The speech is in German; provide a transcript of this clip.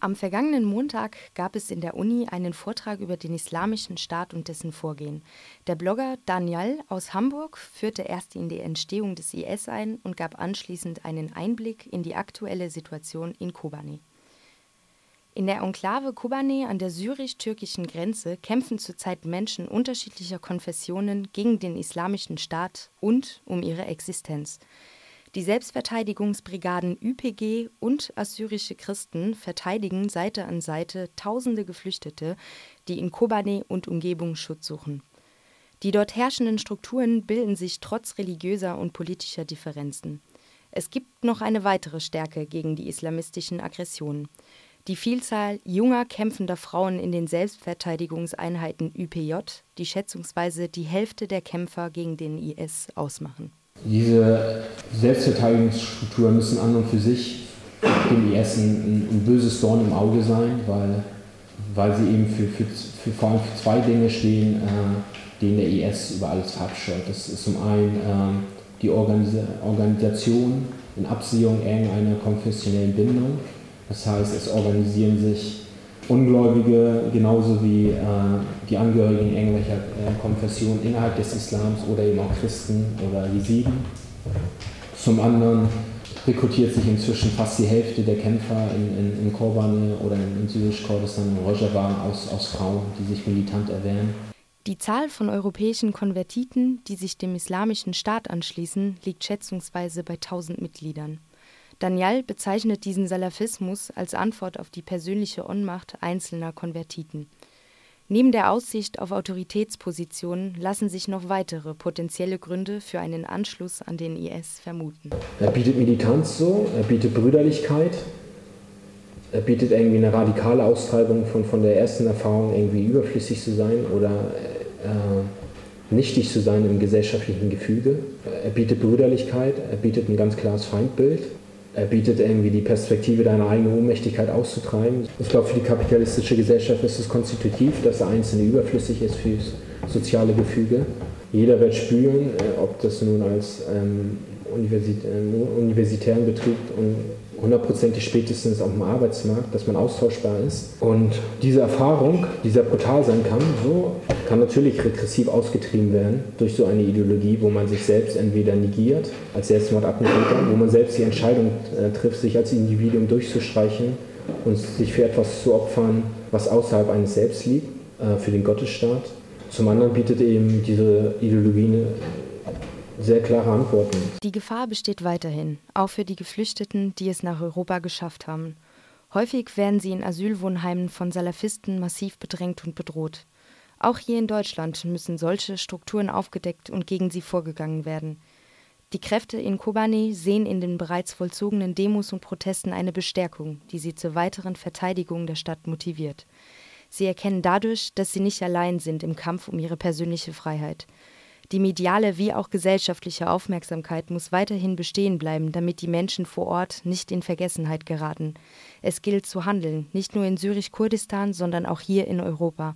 Am vergangenen Montag gab es in der Uni einen Vortrag über den Islamischen Staat und dessen Vorgehen. Der Blogger Daniel aus Hamburg führte erst in die Entstehung des IS ein und gab anschließend einen Einblick in die aktuelle Situation in Kobane. In der Enklave Kobane an der syrisch-türkischen Grenze kämpfen zurzeit Menschen unterschiedlicher Konfessionen gegen den Islamischen Staat und um ihre Existenz. Die Selbstverteidigungsbrigaden YPG und assyrische Christen verteidigen Seite an Seite tausende Geflüchtete, die in Kobane und Umgebung Schutz suchen. Die dort herrschenden Strukturen bilden sich trotz religiöser und politischer Differenzen. Es gibt noch eine weitere Stärke gegen die islamistischen Aggressionen. Die Vielzahl junger kämpfender Frauen in den Selbstverteidigungseinheiten YPJ, die schätzungsweise die Hälfte der Kämpfer gegen den IS ausmachen. Diese Selbstverteidigungsstrukturen müssen an und für sich dem IS ein, ein, böses Dorn im Auge sein, weil, weil sie eben für, für, für, vor allem für zwei Dinge stehen, äh, denen der IS über alles verabscheut. Das ist zum einen äh, die Organis Organisation in Absehung irgendeiner konfessionellen Bindung. Das heißt, es organisieren sich Ungläubige genauso wie äh, die Angehörigen irgendwelcher äh, Konfessionen innerhalb des Islams oder eben auch Christen oder Jesiden. Zum anderen rekrutiert sich inzwischen fast die Hälfte der Kämpfer in, in, in Kobane oder in, in Syrisch-Kurdistan und Rojava aus, aus Frauen, die sich militant erwehren. Die Zahl von europäischen Konvertiten, die sich dem islamischen Staat anschließen, liegt schätzungsweise bei 1000 Mitgliedern. Daniel bezeichnet diesen Salafismus als Antwort auf die persönliche Ohnmacht einzelner Konvertiten. Neben der Aussicht auf Autoritätspositionen lassen sich noch weitere potenzielle Gründe für einen Anschluss an den IS vermuten. Er bietet Militanz so, er bietet Brüderlichkeit, er bietet irgendwie eine radikale Austreibung von, von der ersten Erfahrung, irgendwie überflüssig zu sein oder äh, nichtig zu sein im gesellschaftlichen Gefüge. Er bietet Brüderlichkeit, er bietet ein ganz klares Feindbild er bietet irgendwie die Perspektive, deine eigene Ohnmächtigkeit auszutreiben. Ich glaube, für die kapitalistische Gesellschaft ist es konstitutiv, dass der Einzelne überflüssig ist fürs soziale Gefüge. Jeder wird spüren, äh, ob das nun als ähm, Universitä äh, universitären Betrieb und hundertprozentig spätestens auf dem Arbeitsmarkt, dass man austauschbar ist. Und diese Erfahrung, die sehr brutal sein kann, so, kann natürlich regressiv ausgetrieben werden durch so eine Ideologie, wo man sich selbst entweder negiert als Selbstmordattentäter, wo man selbst die Entscheidung äh, trifft, sich als Individuum durchzustreichen und sich für etwas zu opfern, was außerhalb eines selbst liegt, äh, für den Gottesstaat. Zum anderen bietet eben diese Ideologie eine sehr klare Antworten. Die Gefahr besteht weiterhin, auch für die Geflüchteten, die es nach Europa geschafft haben. Häufig werden sie in Asylwohnheimen von Salafisten massiv bedrängt und bedroht. Auch hier in Deutschland müssen solche Strukturen aufgedeckt und gegen sie vorgegangen werden. Die Kräfte in Kobane sehen in den bereits vollzogenen Demos und Protesten eine Bestärkung, die sie zur weiteren Verteidigung der Stadt motiviert. Sie erkennen dadurch, dass sie nicht allein sind im Kampf um ihre persönliche Freiheit. Die mediale wie auch gesellschaftliche Aufmerksamkeit muss weiterhin bestehen bleiben, damit die Menschen vor Ort nicht in Vergessenheit geraten. Es gilt zu handeln, nicht nur in Syrisch-Kurdistan, sondern auch hier in Europa.